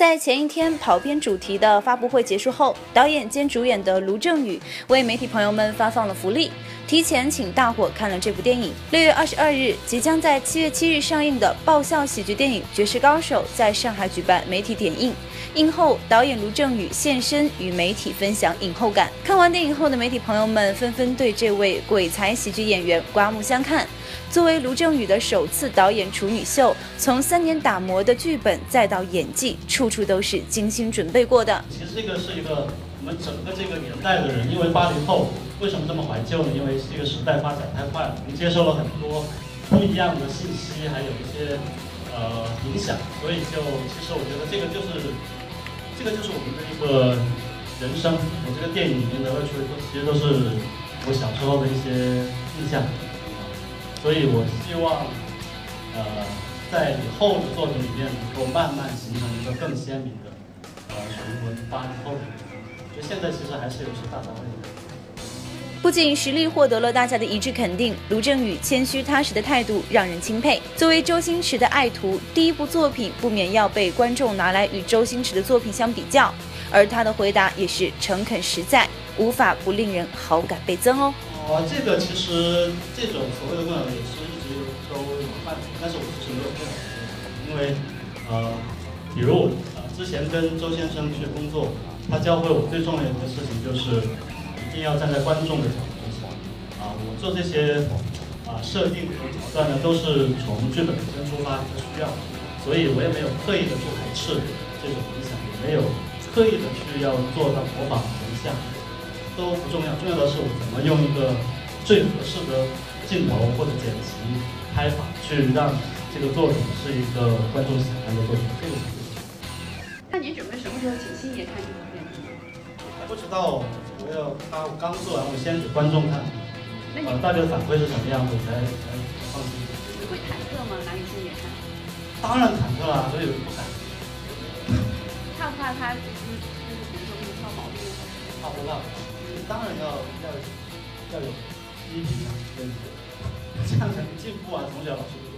在前一天跑偏主题的发布会结束后，导演兼主演的卢正雨为媒体朋友们发放了福利，提前请大伙看了这部电影。六月二十二日即将在七月七日上映的爆笑喜剧电影《绝世高手》在上海举办媒体点映。映后，导演卢正雨现身与媒体分享影后感。看完电影后的媒体朋友们纷纷对这位鬼才喜剧演员刮目相看。作为卢正雨的首次导演处女秀，从三年打磨的剧本再到演技，处处都是精心准备过的。其实这个是一个我们整个这个年代的人，因为八零后为什么这么怀旧呢？因为这个时代发展太快了，我们接受了很多不一样的信息，还有一些呃影响，所以就其实我觉得这个就是这个就是我们的一个人生。我这个电影里面的乐趣都其实都是我小时候的一些印象。所以我希望，呃，在以后的作品里面能够慢慢形成一个更鲜明的，呃，属于我们八零后的。就现在其实还是有些大杂烩的。不仅实力获得了大家的一致肯定，卢正雨谦虚踏实的态度让人钦佩。作为周星驰的爱徒，第一部作品不免要被观众拿来与周星驰的作品相比较，而他的回答也是诚恳实在，无法不令人好感倍增哦。哦，这个其实这种所谓的共享也是一直都有范围，但是我一直没有共享因为呃，比如呃之前跟周先生去工作，他教会我最重要的一个事情就是一定要站在观众的角度去想啊，我做这些啊设定和挑战呢，都是从剧本本身出发的需要，所以我也没有刻意的去排斥这种影响，也没有刻意的去要做到模仿人像。都不重要，重要的是我怎么用一个最合适的镜头或者剪辑拍法，去让这个作品是一个观众喜欢的作品。这个是最重要。那你准备什么时候请星爷看这部片子？还不知道，我要他刚做完，我先给观众看，呃，大家的反馈是什么样子才才放心。你会忐忑吗？拿给星爷看？当然忐忑了，所以不敢。怕不怕他就是就是比如说给你挑毛病？怕不怕？当然要要要有批评啊，对不对？这样才能进步啊！从小老师。